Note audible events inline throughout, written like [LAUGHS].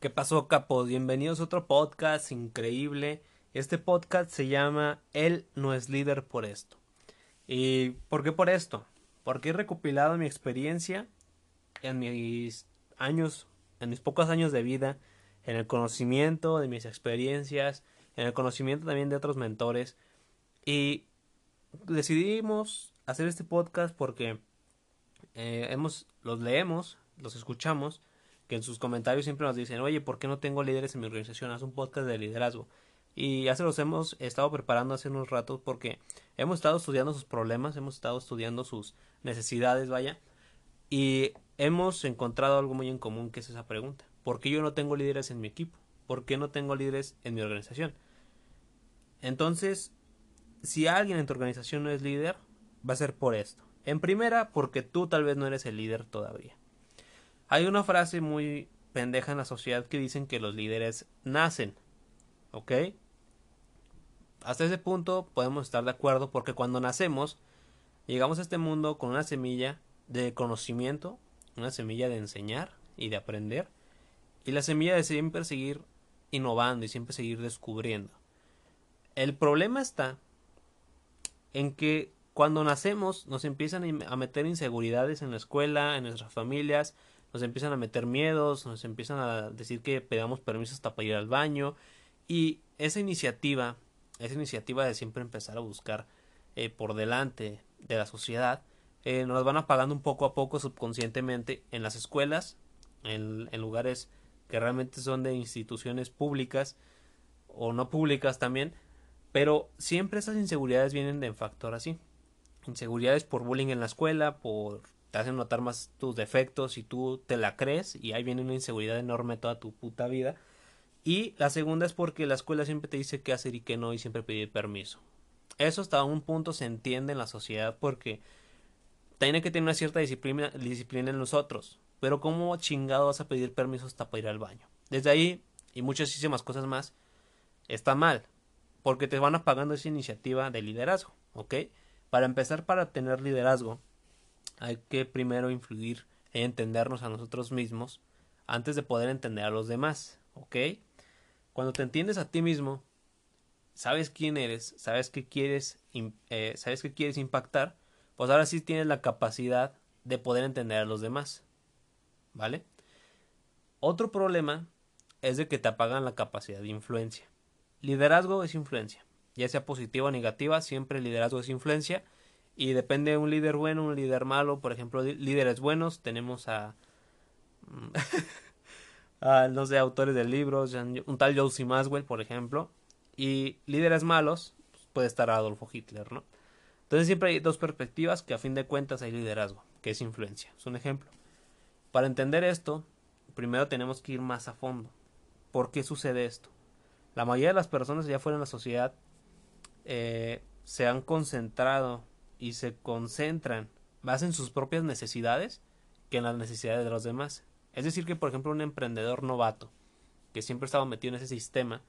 ¿Qué pasó, capos? Bienvenidos a otro podcast increíble. Este podcast se llama Él no es líder por esto. ¿Y por qué por esto? Porque he recopilado mi experiencia en mis años, en mis pocos años de vida, en el conocimiento de mis experiencias, en el conocimiento también de otros mentores. Y decidimos hacer este podcast porque eh, hemos, los leemos, los escuchamos que en sus comentarios siempre nos dicen, oye, ¿por qué no tengo líderes en mi organización? Haz un podcast de liderazgo. Y ya se los hemos estado preparando hace unos ratos porque hemos estado estudiando sus problemas, hemos estado estudiando sus necesidades, vaya, y hemos encontrado algo muy en común que es esa pregunta. ¿Por qué yo no tengo líderes en mi equipo? ¿Por qué no tengo líderes en mi organización? Entonces, si alguien en tu organización no es líder, va a ser por esto. En primera, porque tú tal vez no eres el líder todavía. Hay una frase muy pendeja en la sociedad que dicen que los líderes nacen. ¿Ok? Hasta ese punto podemos estar de acuerdo porque cuando nacemos llegamos a este mundo con una semilla de conocimiento, una semilla de enseñar y de aprender y la semilla de siempre seguir innovando y siempre seguir descubriendo. El problema está en que cuando nacemos nos empiezan a meter inseguridades en la escuela, en nuestras familias, nos empiezan a meter miedos, nos empiezan a decir que pedamos permiso hasta para ir al baño y esa iniciativa, esa iniciativa de siempre empezar a buscar eh, por delante de la sociedad, eh, nos van apagando un poco a poco subconscientemente en las escuelas, en, en lugares que realmente son de instituciones públicas o no públicas también, pero siempre esas inseguridades vienen de un factor así. Inseguridades por bullying en la escuela, por te hacen notar más tus defectos y tú te la crees y ahí viene una inseguridad enorme toda tu puta vida. Y la segunda es porque la escuela siempre te dice qué hacer y qué no y siempre pedir permiso. Eso hasta un punto se entiende en la sociedad porque tiene que tener una cierta disciplina, disciplina en nosotros. Pero ¿cómo chingado vas a pedir permiso hasta para ir al baño? Desde ahí y muchísimas cosas más está mal porque te van apagando esa iniciativa de liderazgo, ¿ok? Para empezar, para tener liderazgo, hay que primero influir en entendernos a nosotros mismos antes de poder entender a los demás, ¿ok? Cuando te entiendes a ti mismo, sabes quién eres, sabes que quieres, eh, sabes que quieres impactar, pues ahora sí tienes la capacidad de poder entender a los demás, ¿vale? Otro problema es de que te apagan la capacidad de influencia. Liderazgo es influencia, ya sea positiva o negativa, siempre liderazgo es influencia y depende de un líder bueno, un líder malo. Por ejemplo, líderes buenos tenemos [LAUGHS] a, no sé, autores de libros, un tal Josie Maswell, por ejemplo. Y líderes malos, pues, puede estar Adolfo Hitler, ¿no? Entonces siempre hay dos perspectivas que a fin de cuentas hay liderazgo, que es influencia. Es un ejemplo. Para entender esto, primero tenemos que ir más a fondo. ¿Por qué sucede esto? La mayoría de las personas allá fuera en la sociedad eh, se han concentrado y se concentran más en sus propias necesidades que en las necesidades de los demás. Es decir, que por ejemplo un emprendedor novato que siempre estaba metido en ese sistema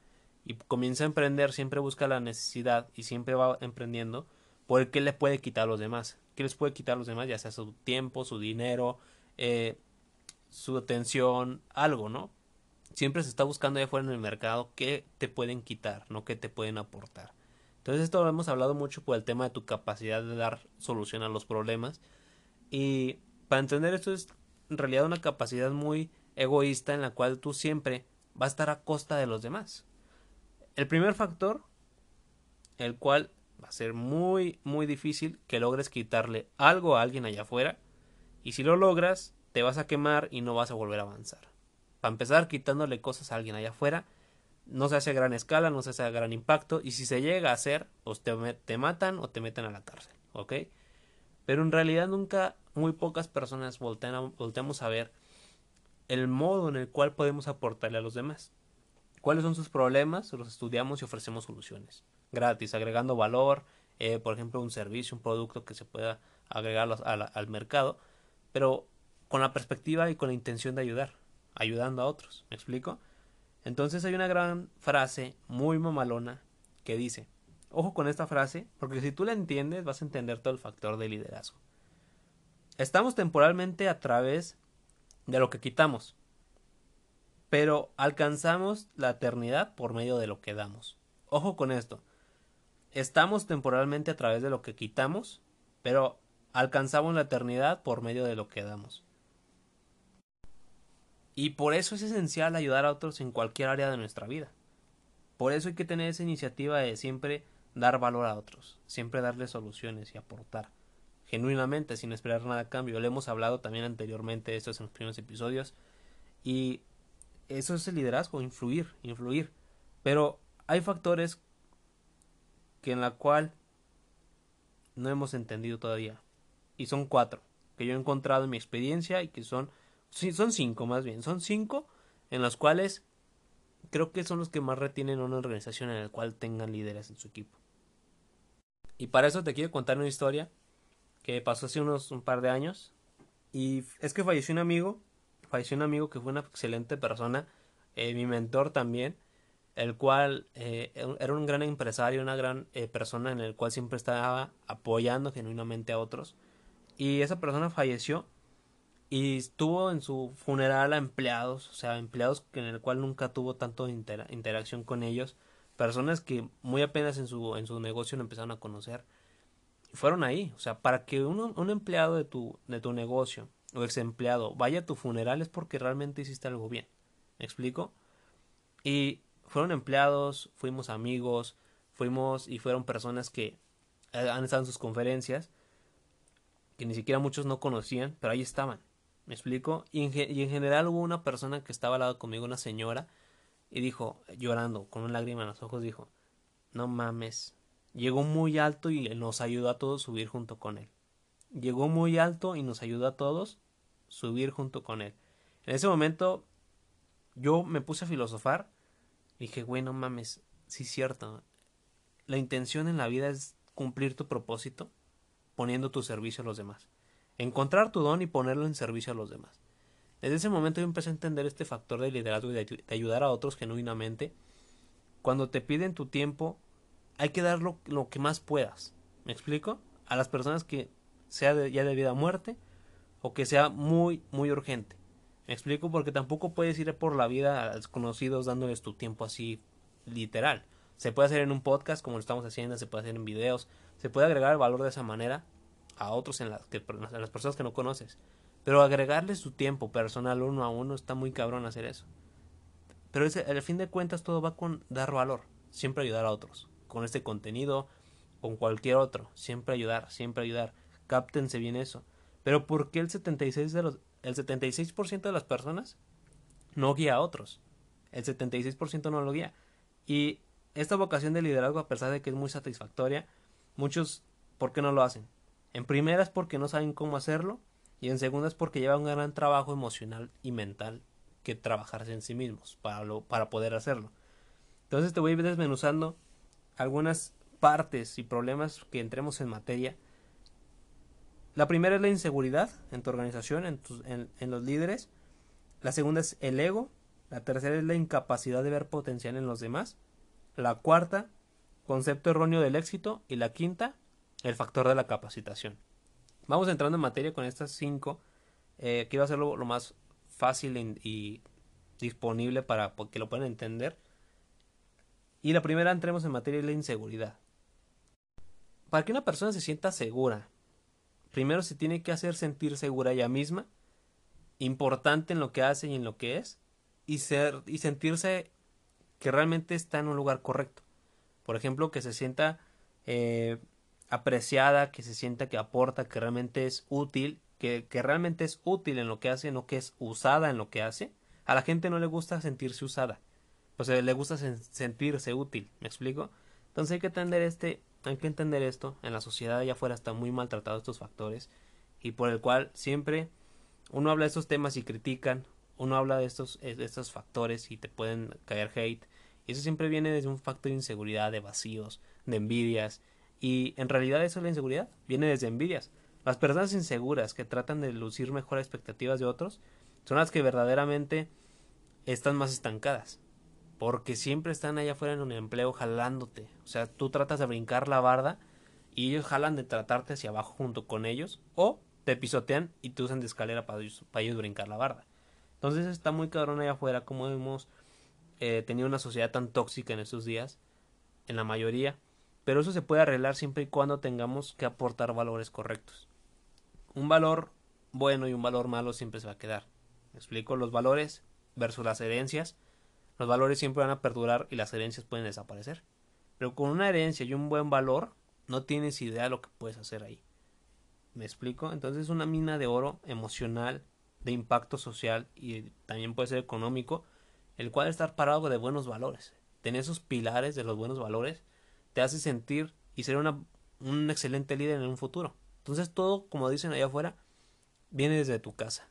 y comienza a emprender, siempre busca la necesidad y siempre va emprendiendo por qué le puede quitar a los demás. ¿Qué les puede quitar a los demás? Ya sea su tiempo, su dinero, eh, su atención, algo, ¿no? Siempre se está buscando allá afuera en el mercado qué te pueden quitar, no qué te pueden aportar. Entonces esto lo hemos hablado mucho por el tema de tu capacidad de dar solución a los problemas. Y para entender esto es en realidad una capacidad muy egoísta en la cual tú siempre vas a estar a costa de los demás. El primer factor, el cual va a ser muy, muy difícil que logres quitarle algo a alguien allá afuera. Y si lo logras, te vas a quemar y no vas a volver a avanzar. Para empezar, quitándole cosas a alguien allá afuera, no se hace a gran escala, no se hace a gran impacto, y si se llega a hacer, pues te, te matan o te meten a la cárcel, ¿ok? Pero en realidad nunca, muy pocas personas voltean volteamos a ver el modo en el cual podemos aportarle a los demás. ¿Cuáles son sus problemas? Los estudiamos y ofrecemos soluciones. Gratis, agregando valor, eh, por ejemplo, un servicio, un producto que se pueda agregar al, al mercado, pero con la perspectiva y con la intención de ayudar, ayudando a otros. ¿Me explico? Entonces hay una gran frase muy mamalona que dice, ojo con esta frase, porque si tú la entiendes vas a entender todo el factor de liderazgo. Estamos temporalmente a través de lo que quitamos. pero alcanzamos la eternidad por medio de lo que damos. Ojo con esto. Estamos temporalmente a través de lo que quitamos, pero alcanzamos la eternidad por medio de lo que damos. Y por eso es esencial ayudar a otros en cualquier área de nuestra vida. Por eso hay que tener esa iniciativa de siempre dar valor a otros, siempre darles soluciones y aportar genuinamente sin esperar nada a cambio. Le hemos hablado también anteriormente de esto en los primeros episodios y eso es el liderazgo, influir, influir. Pero hay factores que en la cual no hemos entendido todavía y son cuatro que yo he encontrado en mi experiencia y que son son cinco más bien, son cinco en los cuales creo que son los que más retienen una organización en la cual tengan líderes en su equipo. Y para eso te quiero contar una historia que pasó hace unos un par de años. Y es que falleció un amigo, falleció un amigo que fue una excelente persona, eh, mi mentor también, el cual eh, era un gran empresario, una gran eh, persona en el cual siempre estaba apoyando genuinamente a otros. Y esa persona falleció y estuvo en su funeral a empleados, o sea, empleados en el cual nunca tuvo tanto interacción con ellos, personas que muy apenas en su, en su negocio lo empezaron a conocer fueron ahí. O sea, para que un, un empleado de tu, de tu negocio o ex empleado vaya a tu funeral es porque realmente hiciste algo bien. ¿Me explico? Y fueron empleados, fuimos amigos, fuimos y fueron personas que eh, han estado en sus conferencias, que ni siquiera muchos no conocían, pero ahí estaban. ¿Me explico? Y en, general hubo una persona que estaba al lado conmigo, una señora, y dijo, llorando, con una lágrima en los ojos, dijo, no mames, Llegó muy alto y nos ayudó a todos subir junto con él. Llegó muy alto y nos ayudó a todos subir junto con él. En ese momento yo me puse a filosofar. Dije, güey, no mames, sí es cierto. La intención en la vida es cumplir tu propósito poniendo tu servicio a los demás. Encontrar tu don y ponerlo en servicio a los demás. Desde ese momento yo empecé a entender este factor de liderazgo y de, ayudar a otros genuinamente. Cuando te piden tu tiempo, hay que dar lo, que más puedas. ¿Me explico? A las personas que sea ya de vida a muerte o que sea muy, muy urgente. ¿Me explico? Porque tampoco puedes ir por la vida a desconocidos dándoles tu tiempo así literal. Se puede hacer en un podcast como lo estamos haciendo, se puede hacer en videos, se puede agregar el valor de esa manera a otros en las, que, a las personas que no conoces. Pero agregarles su tiempo personal uno a uno está muy cabrón hacer eso. Pero ese, al fin de cuentas todo va con dar valor, siempre ayudar a otros con este contenido, con cualquier otro. Siempre ayudar, siempre ayudar. Cáptense bien eso. Pero ¿por qué el 76%, de los, el 76 de las personas no guía a otros? El 76% no lo guía. Y esta vocación de liderazgo, a pesar de que es muy satisfactoria, muchos, ¿por qué no lo hacen? En primera es porque no saben cómo hacerlo y en segunda es porque lleva un gran trabajo emocional y mental que trabajarse en sí mismos para, lo, para poder hacerlo. Entonces te voy a ir desmenuzando algunas partes y problemas que entremos en materia. La primera es la inseguridad en tu organización, en, en, los líderes. La segunda es el ego. La tercera es la incapacidad de ver potencial en los demás. La cuarta, concepto erróneo del éxito. Y la quinta, el factor de la capacitación. Vamos entrando en materia con estas cinco. Eh, quiero hacerlo lo más fácil y disponible para que lo puedan entender. Y la primera entremos en materia de la inseguridad. Para que una persona se sienta segura, primero se tiene que hacer sentir segura ella misma, importante en lo que hace y en lo que es, y, ser, y sentirse que realmente está en un lugar correcto. Por ejemplo, que se sienta eh, apreciada, que se sienta que aporta, que realmente es útil, que, que realmente es útil en lo que hace, no que es usada en lo que hace. A la gente no le gusta sentirse usada pues le gusta sentirse útil, ¿me explico? Entonces hay que entender este, hay que entender esto, en la sociedad allá afuera están muy maltratados estos factores y por el cual siempre uno habla de estos temas y critican, uno habla de estos, de estos factores y te pueden caer hate y eso siempre viene desde un factor de inseguridad, de vacíos, de envidias y en realidad eso es la inseguridad, viene desde envidias. Las personas inseguras que tratan de lucir mejor expectativas de otros son las que verdaderamente están más estancadas porque siempre están allá afuera en un empleo jalándote. O sea, tú tratas de brincar la barda y ellos jalan de tratarte hacia abajo junto con ellos o te pisotean y te usan de escalera para ellos, para ellos brincar la barda. Entonces está muy cabrón allá afuera como hemos eh, tenido una sociedad tan tóxica en estos días, en la mayoría, pero eso se puede arreglar siempre y cuando tengamos que aportar valores correctos. Un valor bueno y un valor malo siempre se va a quedar. ¿Me explico? Los valores versus las herencias. Los valores siempre van a perdurar y las herencias pueden desaparecer. Pero con una herencia y un buen valor, no tienes idea de lo que puedes hacer ahí. ¿Me explico? Entonces es una mina de oro emocional, de impacto social y también puede ser económico, el cual estar parado de buenos valores. Tener esos pilares de los buenos valores te hace sentir y ser una, un excelente líder en un futuro. Entonces todo, como dicen allá afuera, viene desde tu casa.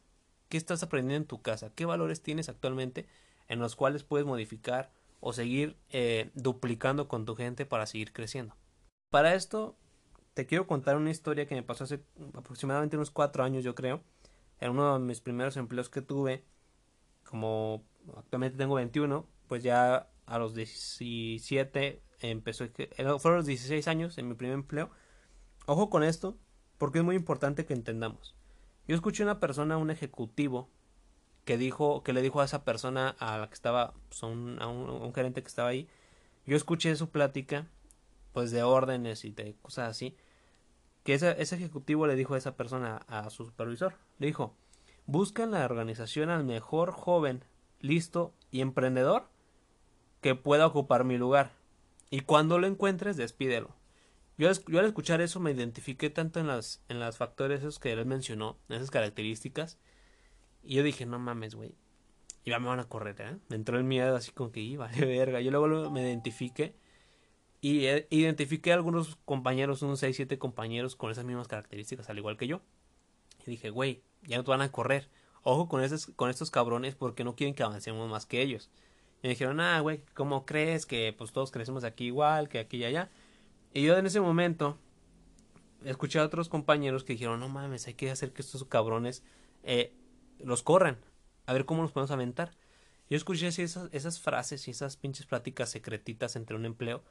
¿Qué estás aprendiendo en tu casa? ¿Qué valores tienes actualmente en los cuales puedes modificar o seguir eh, duplicando con tu gente para seguir creciendo? Para esto, te quiero contar una historia que me pasó hace aproximadamente unos cuatro años, yo creo. En uno de mis primeros empleos que tuve, como actualmente tengo 21, pues ya a los 17 empezó, eh, fueron los 16 años en mi primer empleo. Ojo con esto, porque es muy importante que entendamos. Yo escuché una persona, un ejecutivo, que dijo, que le dijo a esa persona, a la que estaba, pues, a, un, gerente que estaba ahí, yo escuché su plática, pues de órdenes y de cosas así, que ese ejecutivo le dijo a esa persona, a su supervisor, le dijo, busca en la organización al mejor joven, listo y emprendedor que pueda ocupar mi lugar. Y cuando lo encuentres, despídelo. Yo, al escuchar eso me identifiqué tanto en las, en las factores esos que él mencionó, en esas características. Y yo dije, no mames, güey. Ya me van a correr, ¿eh? Me entró el miedo así como que iba, de [LAUGHS] verga. Yo luego me identifiqué. Y eh, identifiqué a algunos compañeros, unos 6, 7 compañeros con esas mismas características, al igual que yo. Y dije, güey, ya no te van a correr. Ojo con, esos, con estos cabrones porque no quieren que avancemos más que ellos. Y me dijeron, ah, güey, ¿cómo crees que pues todos crecemos aquí igual, que aquí y allá? Y yo en ese momento escuché a otros compañeros que dijeron, no mames, hay que hacer que estos cabrones eh, los corran, a ver cómo nos podemos aventar. Yo escuché así esas, esas frases y esas pinches pláticas secretitas entre un empleo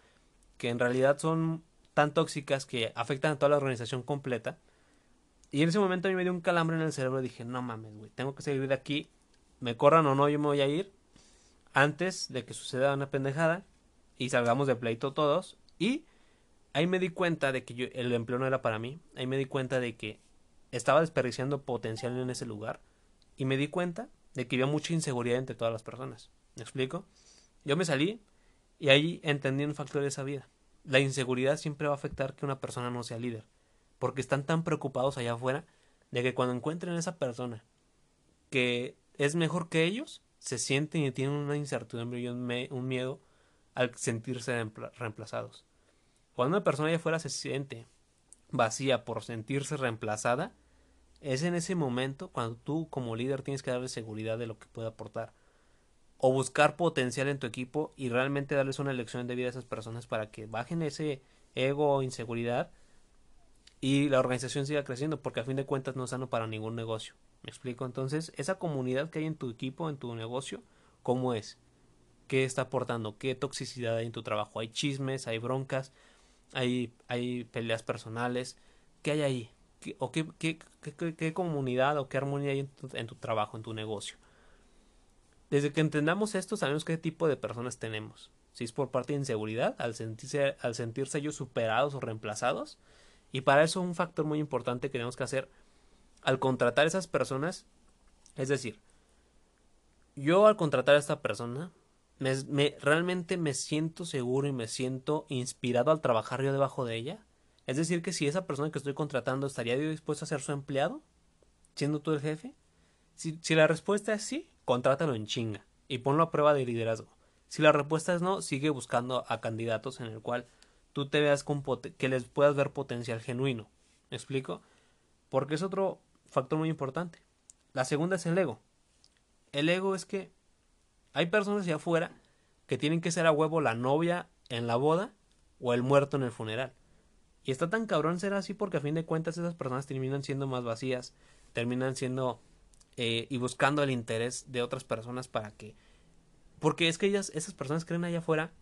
que en realidad son tan tóxicas que afectan a toda la organización completa. Y en ese momento a mí me dio un calambre en el cerebro y dije, no mames, güey, tengo que salir de aquí, me corran o no, yo me voy a ir antes de que suceda una pendejada y salgamos de pleito todos y ahí me di cuenta de que el empleo no era para mí. Ahí me di cuenta de que estaba desperdiciando potencial en ese lugar. Y me di cuenta de que había mucha inseguridad entre todas las personas. ¿Me explico? Yo me salí y ahí entendí un factor de esa vida. La inseguridad siempre va a afectar que una persona no sea líder. Porque están tan preocupados allá afuera de que cuando encuentren a esa persona que es mejor que ellos, se sienten y tienen una incertidumbre y un, miedo al sentirse reemplazados. Cuando una persona allá afuera se siente vacía por sentirse reemplazada, es en ese momento cuando tú como líder tienes que darle seguridad de lo que puede aportar. O buscar potencial en tu equipo y realmente darles una lección de vida a esas personas para que bajen ese ego o inseguridad y la organización siga creciendo, porque a fin de cuentas no es sano para ningún negocio. ¿Me explico? Entonces, esa comunidad que hay en tu equipo, en tu negocio, ¿cómo es? ¿Qué está aportando? ¿Qué toxicidad hay en tu trabajo? ¿Hay chismes? ¿Hay broncas? hay, hay peleas personales. ¿Qué hay ahí? ¿Qué, ¿O qué, qué, qué, comunidad o qué armonía hay en tu, trabajo, en tu negocio? Desde que entendamos esto, sabemos qué tipo de personas tenemos. Si es por parte de inseguridad, al sentirse, al sentirse ellos superados o reemplazados. Y para eso un factor muy importante que tenemos que hacer al contratar esas personas. Es decir, yo al contratar a esta persona me, realmente me siento seguro y me siento inspirado al trabajar yo debajo de ella. Es decir, que si esa persona que estoy contratando estaría dispuesto a ser su empleado, siendo tú el jefe. Si, si la respuesta es sí, contrátalo en chinga y ponlo a prueba de liderazgo. Si la respuesta es no, sigue buscando a candidatos en el cual tú te veas con que les puedas ver potencial genuino. ¿Me explico? Porque es otro factor muy importante. La segunda es el ego. El ego es que hay personas allá afuera que tienen que ser a huevo la novia en la boda o el muerto en el funeral. Y está tan cabrón ser así porque a fin de cuentas esas personas terminan siendo más vacías, terminan siendo eh, y buscando el interés de otras personas para que... Porque es que ellas, esas personas creen allá afuera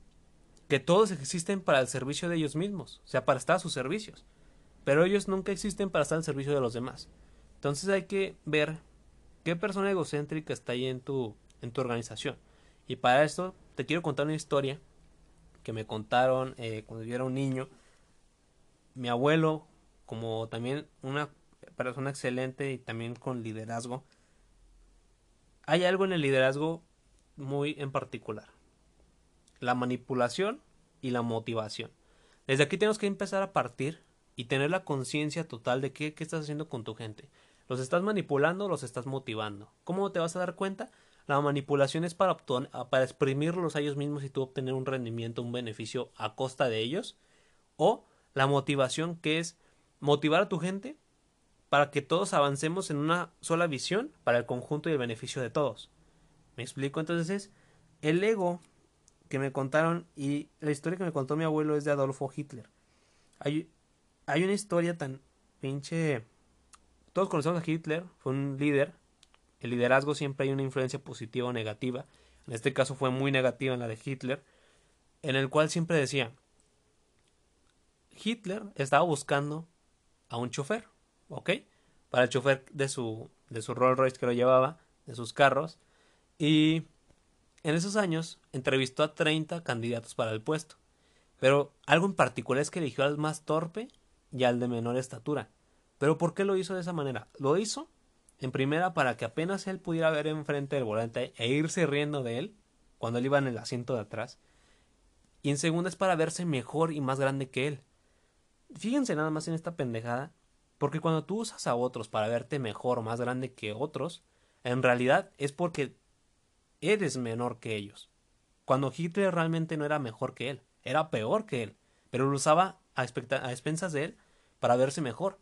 que todos existen para el servicio de ellos mismos, o sea, para estar a sus servicios. Pero ellos nunca existen para estar al servicio de los demás. Entonces hay que ver ¿Qué persona egocéntrica está ahí en tu, en tu organización? Y para esto te quiero contar una historia que me contaron eh, cuando yo era un niño. Mi abuelo, como también una persona excelente y también con liderazgo, hay algo en el liderazgo muy en particular. La manipulación y la motivación. Desde aquí tenemos que empezar a partir y tener la conciencia total de qué, qué estás haciendo con tu gente. ¿Los estás manipulando los estás motivando? ¿Cómo te vas a dar cuenta? La manipulación es para, para exprimirlos a ellos mismos y tú obtener un rendimiento, un beneficio a costa de ellos. O la motivación que es motivar a tu gente para que todos avancemos en una sola visión para el conjunto y el beneficio de todos. ¿Me explico? Entonces, el ego que me contaron y la historia que me contó mi abuelo es de Adolfo Hitler. Hay, hay una historia tan pinche... Todos conocemos a Hitler, fue un líder. El liderazgo siempre hay una influencia positiva o negativa. En este caso fue muy negativa en la de Hitler, en el cual siempre decía, Hitler estaba buscando a un chofer, ¿ok? Para el chofer de su, de su Rolls Royce que lo llevaba, de sus carros. Y en esos años entrevistó a 30 candidatos para el puesto. Pero algo en particular es que eligió al más torpe y al de menor estatura. Pero ¿por qué lo hizo de esa manera? Lo hizo en primera para que apenas él pudiera ver enfrente del volante e irse riendo de él cuando él iba en el asiento de atrás. Y en segunda es para verse mejor y más grande que él. Fíjense nada más en esta pendejada porque cuando tú usas a otros para verte mejor o más grande que otros, en realidad es porque eres menor que ellos. Cuando Hitler realmente no era mejor que él, era peor que él, pero lo usaba a, a expensas de él para verse mejor.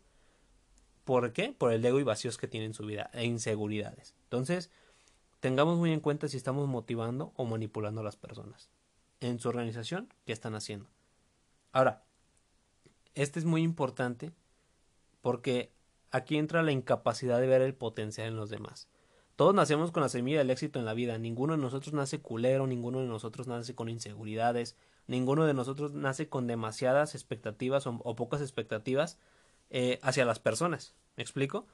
¿Por qué? Por el ego y vacíos que tiene en su vida e inseguridades. Entonces, tengamos muy en cuenta si estamos motivando o manipulando a las personas. En su organización, ¿qué están haciendo? Ahora, este es muy importante porque aquí entra la incapacidad de ver el potencial en los demás. Todos nacemos con la semilla del éxito en la vida, ninguno de nosotros nace culero, ninguno de nosotros nace con inseguridades, ninguno de nosotros nace con demasiadas expectativas o, pocas expectativas eh, hacia las personas. ¿Me explico?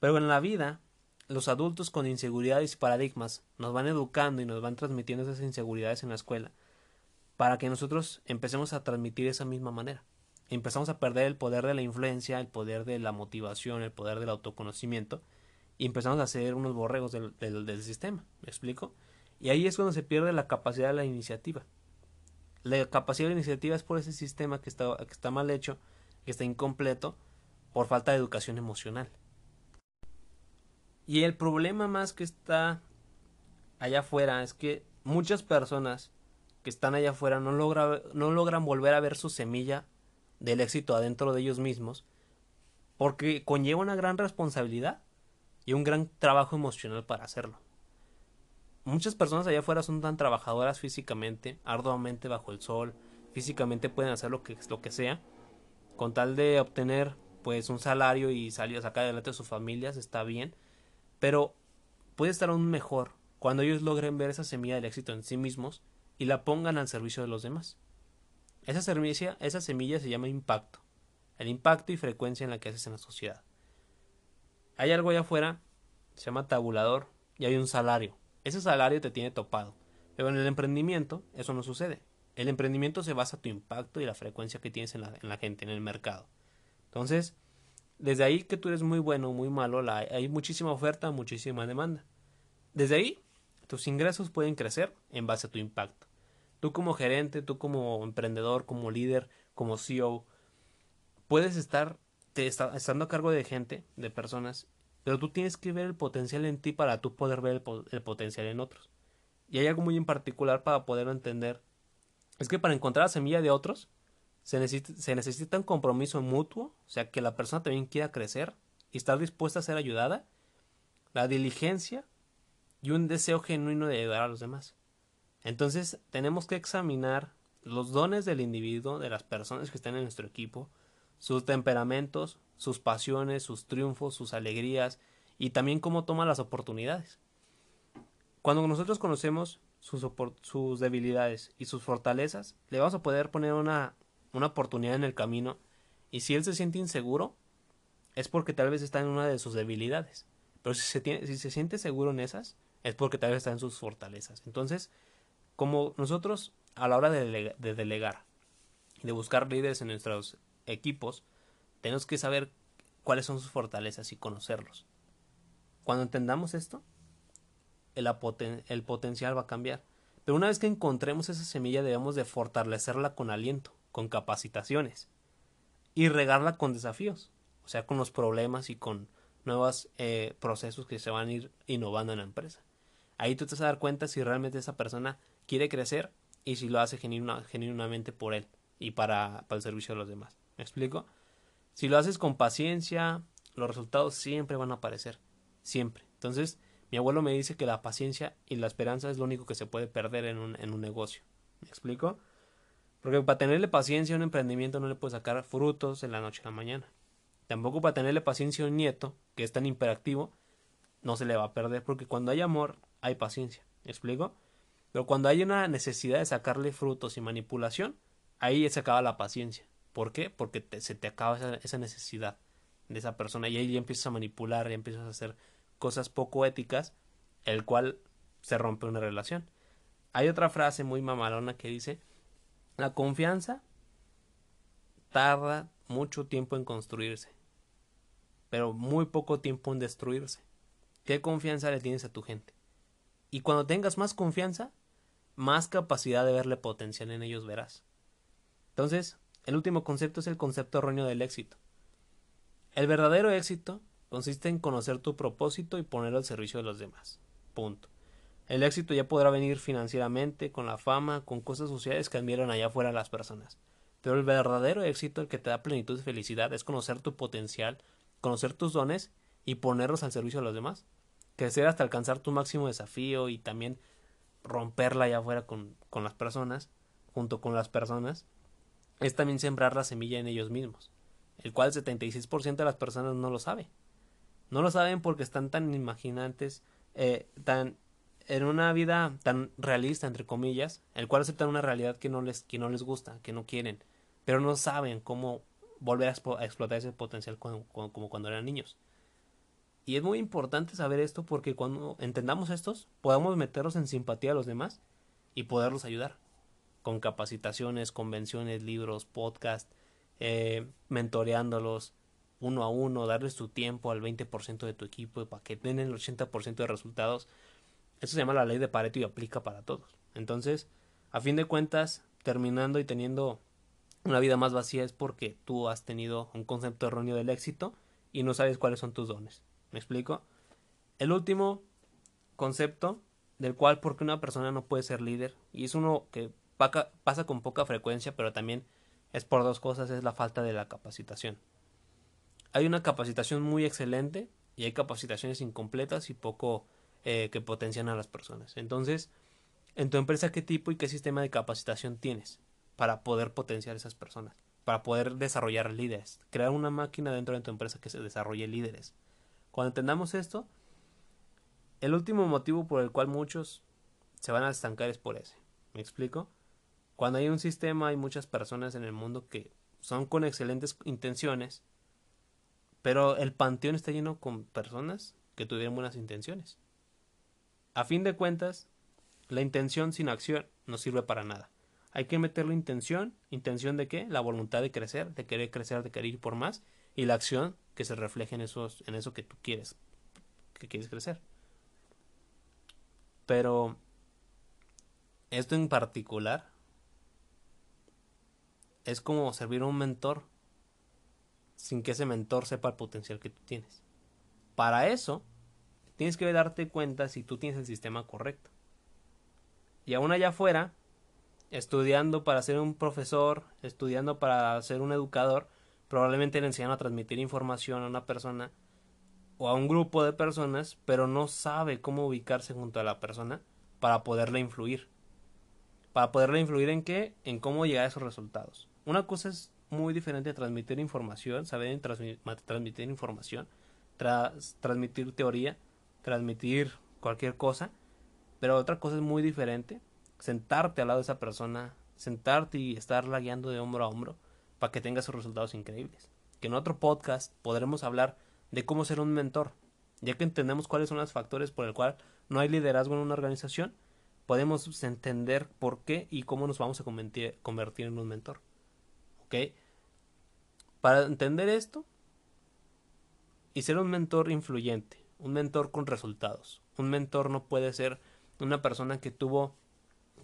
Pero en la vida, los adultos con inseguridades y paradigmas nos van educando y nos van transmitiendo esas inseguridades en la escuela para que nosotros empecemos a transmitir esa misma manera empezamos a perder el poder de la influencia, el poder de la motivación, el poder del autoconocimiento y empezamos a ser unos borregos del, del, sistema. ¿Me explico? Y ahí es cuando se pierde la capacidad de la iniciativa. La capacidad de la iniciativa es por ese sistema que está, que está mal hecho, que está incompleto, por falta de educación emocional. Y el problema más que está allá afuera es que muchas personas que están allá afuera no, logra, no logran volver a ver su semilla del éxito adentro de ellos mismos, porque conlleva una gran responsabilidad y un gran trabajo emocional para hacerlo. Muchas personas allá afuera son tan trabajadoras físicamente, arduamente bajo el sol, físicamente pueden hacer lo que, lo que sea, con tal de obtener pues un salario y salir a sacar adelante a sus familias, está bien, pero puede estar aún mejor cuando ellos logren ver esa semilla del éxito en sí mismos y la pongan al servicio de los demás. Esa semilla, esa semilla se llama impacto. El impacto y frecuencia en la que haces en la sociedad. Hay algo allá afuera, se llama tabulador, y hay un salario. Ese salario te tiene topado. Pero en el emprendimiento eso no sucede. El emprendimiento se basa en tu impacto y la frecuencia que tienes en la, en la gente, en el mercado. Entonces, desde ahí que tú eres muy bueno muy malo, hay muchísima oferta, muchísima demanda. Desde ahí, tus ingresos pueden crecer en base a tu impacto. Tú como gerente, tú como emprendedor, como líder, como CEO, puedes estar te estando a cargo de gente, de personas, pero tú tienes que ver el potencial en ti para tú poder ver el, potencial en otros. Y hay algo muy en particular para poderlo entender. Es que para encontrar la semilla de otros, se necesita, un compromiso mutuo, o sea, que la persona también quiera crecer y estar dispuesta a ser ayudada, la diligencia y un deseo genuino de ayudar a los demás. Entonces tenemos que examinar los dones del individuo, de las personas que están en nuestro equipo, sus temperamentos, sus pasiones, sus triunfos, sus alegrías y también cómo toma las oportunidades. Cuando nosotros conocemos sus debilidades y sus fortalezas, le vamos a poder poner una, una oportunidad en el camino y si él se siente inseguro, es porque tal vez está en una de sus debilidades. Pero si se, si se siente seguro en esas, es porque tal vez está en sus fortalezas. Entonces, como nosotros a la hora de, de delegar y de buscar líderes en nuestros equipos, tenemos que saber cuáles son sus fortalezas y conocerlos. Cuando entendamos esto, el, el potencial va a cambiar. Pero una vez que encontremos esa semilla debemos de fortalecerla con aliento, con capacitaciones y regarla con desafíos, o sea, con los problemas y con nuevos eh, procesos que se van a ir innovando en la empresa. Ahí tú te vas a dar cuenta si realmente esa persona quiere crecer y si lo hace genuinamente por él y para, el servicio de los demás. ¿Me explico? Si lo haces con paciencia, los resultados siempre van a aparecer. Siempre. Entonces, mi abuelo me dice que la paciencia y la esperanza es lo único que se puede perder en un negocio. ¿Me explico? Porque para tenerle paciencia a un emprendimiento no le puede sacar frutos en la noche a la mañana. Tampoco para tenerle paciencia a un nieto, que es tan imperactivo, no se le va a perder, porque cuando hay amor, hay paciencia. ¿Me explico? Pero cuando hay una necesidad de sacarle frutos y manipulación, ahí se acaba la paciencia. ¿Por qué? Porque se te acaba esa, esa, necesidad de esa persona y ahí ya empiezas a manipular, ya empiezas a hacer cosas poco éticas, el cual se rompe una relación. Hay otra frase muy mamalona que dice, la confianza tarda mucho tiempo en construirse, pero muy poco tiempo en destruirse. ¿Qué confianza le tienes a tu gente? Y cuando tengas más confianza, más capacidad de verle potencial en ellos verás. Entonces, el último concepto es el concepto erróneo del éxito. El verdadero éxito consiste en conocer tu propósito y ponerlo al servicio de los demás. Punto. El éxito ya podrá venir financieramente, con la fama, con cosas sociales que admiran allá afuera las personas. Pero el verdadero éxito, el que te da plenitud y felicidad, es conocer tu potencial, conocer tus dones y ponerlos al servicio de los demás. Crecer hasta alcanzar tu máximo desafío y también romperla allá afuera con, con las personas, junto con las personas, es también sembrar la semilla en ellos mismos, el cual el 76% de las personas no lo sabe. No lo saben porque están tan imaginantes, eh, tan en una vida tan realista, entre comillas, el cual aceptan una realidad que no les, que no les gusta, que no quieren, pero no saben cómo volver a, explotar ese potencial como, como cuando eran niños. Y es muy importante saber esto porque cuando entendamos estos, podamos meterlos en simpatía a los demás y poderlos ayudar con capacitaciones, convenciones, libros, podcast, eh, mentoreándolos, uno a uno, darles tu tiempo al 20% de tu equipo para que den el 80% de resultados. Eso se llama la ley de Pareto y aplica para todos. Entonces, a fin de cuentas, terminando y teniendo una vida más vacía es porque tú has tenido un concepto erróneo del éxito y no sabes cuáles son tus dones. ¿Me explico? El último concepto del cual porque una persona no puede ser líder y es uno que pasa con poca frecuencia pero también es por dos cosas es la falta de la capacitación hay una capacitación muy excelente y hay capacitaciones incompletas y poco eh, que potencian a las personas. Entonces, en tu empresa, ¿qué tipo y qué sistema de capacitación tienes para poder potenciar esas personas? Para poder desarrollar líderes, crear una máquina dentro de tu empresa que se desarrolle líderes. Cuando entendamos esto, el último motivo por el cual muchos se van a estancar es por ese. ¿Me explico? Cuando hay un sistema, hay muchas personas en el mundo que son con excelentes intenciones, pero el panteón está lleno con personas que tuvieron buenas intenciones. A fin de cuentas, la intención sin acción no sirve para nada. Hay que meterle intención, intención de qué? La voluntad de crecer, de querer crecer, de querer ir por más, y la acción que se refleje en, esos, en eso que tú quieres, que quieres crecer. Pero esto en particular es como servir a un mentor sin que ese mentor sepa el potencial que tú tienes. Para eso, tienes que darte cuenta si tú tienes el sistema correcto. Y aún allá afuera, estudiando para ser un profesor, estudiando para ser un educador, probablemente le enseñan a transmitir información a una persona o a un grupo de personas, pero no sabe cómo ubicarse junto a la persona para poderle influir. Para poderle influir en qué? En cómo llegar a esos resultados. Una cosa es muy diferente a transmitir información, saber transmitir información, transmitir teoría, transmitir cualquier cosa, pero otra cosa es muy diferente, sentarte al lado de esa persona, sentarte y estarla guiando de hombro a hombro para que tengas resultados increíbles. Que en otro podcast podremos hablar de cómo ser un mentor, Ya que entendemos cuáles son los factores por el cual no hay liderazgo en una organización, podemos entender por qué y cómo nos vamos a convertir, en un mentor. ¿Ok? Para entender esto y ser un mentor influyente, un mentor con resultados. Un mentor no puede ser una persona que tuvo,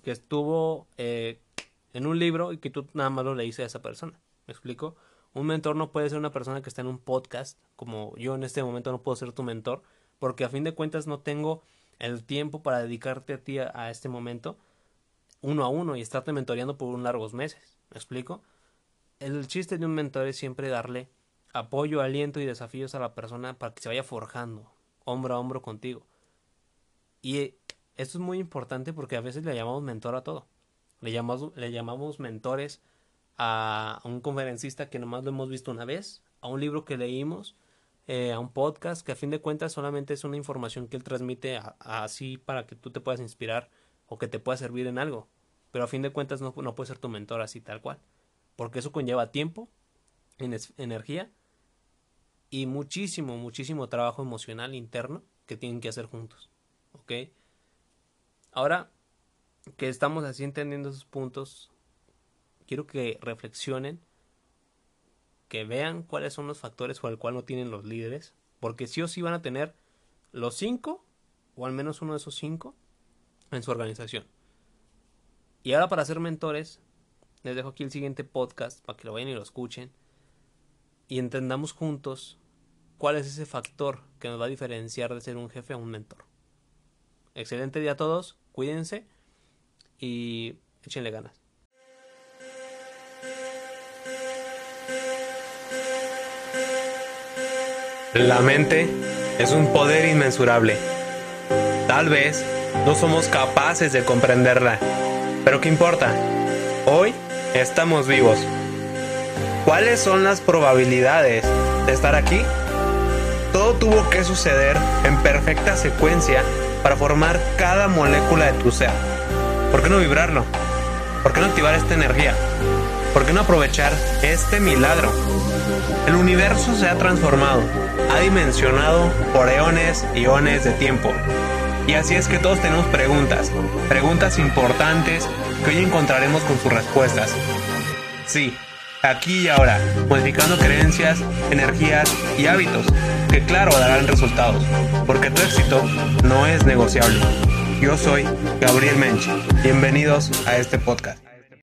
que estuvo eh, en un libro y que tú nada más lo leíste a esa persona. ¿Me explico? Un mentor no puede ser una persona que está en un podcast, como yo en este momento no puedo ser tu mentor, porque a fin de cuentas no tengo el tiempo para dedicarte a ti a, este momento uno a uno y estarte mentoreando por un largos meses. ¿Me explico? El chiste de un mentor es siempre darle apoyo, aliento y desafíos a la persona para que se vaya forjando hombro a hombro contigo. Y esto es muy importante porque a veces le llamamos mentor a todo. Le llamamos, le llamamos mentores a un conferencista que nomás lo hemos visto una vez, a un libro que leímos, eh, a un podcast que a fin de cuentas solamente es una información que él transmite así para que tú te puedas inspirar o que te pueda servir en algo. Pero a fin de cuentas no, no puede ser tu mentor así tal cual. Porque eso conlleva tiempo, energía y muchísimo, muchísimo trabajo emocional interno que tienen que hacer juntos. ¿Ok? Ahora que estamos así entendiendo esos puntos, quiero que reflexionen, que vean cuáles son los factores por el cual no tienen los líderes, porque sí o sí van a tener los cinco, o al menos uno de esos cinco, en su organización. Y ahora para ser mentores, les dejo aquí el siguiente podcast para que lo vayan y lo escuchen y entendamos juntos cuál es ese factor que nos va a diferenciar de ser un jefe a un mentor. Excelente día a todos, cuídense y échenle ganas. La mente es un poder inmensurable. Tal vez no somos capaces de comprenderla, pero ¿qué importa? Hoy estamos vivos. ¿Cuáles son las probabilidades de estar aquí? Todo tuvo que suceder en perfecta secuencia para formar cada molécula de tu ser. ¿Por qué no vibrarlo? ¿Por qué no activar esta energía? ¿Por qué no aprovechar este milagro? El universo se ha transformado, ha dimensionado por eones y eones de tiempo. Y así es que todos tenemos preguntas, preguntas importantes que hoy encontraremos con sus respuestas. Sí, aquí y ahora, modificando creencias, energías y hábitos que claro darán resultados, porque tu éxito no es negociable. Yo soy Gabriel Mench. Bienvenidos a este podcast.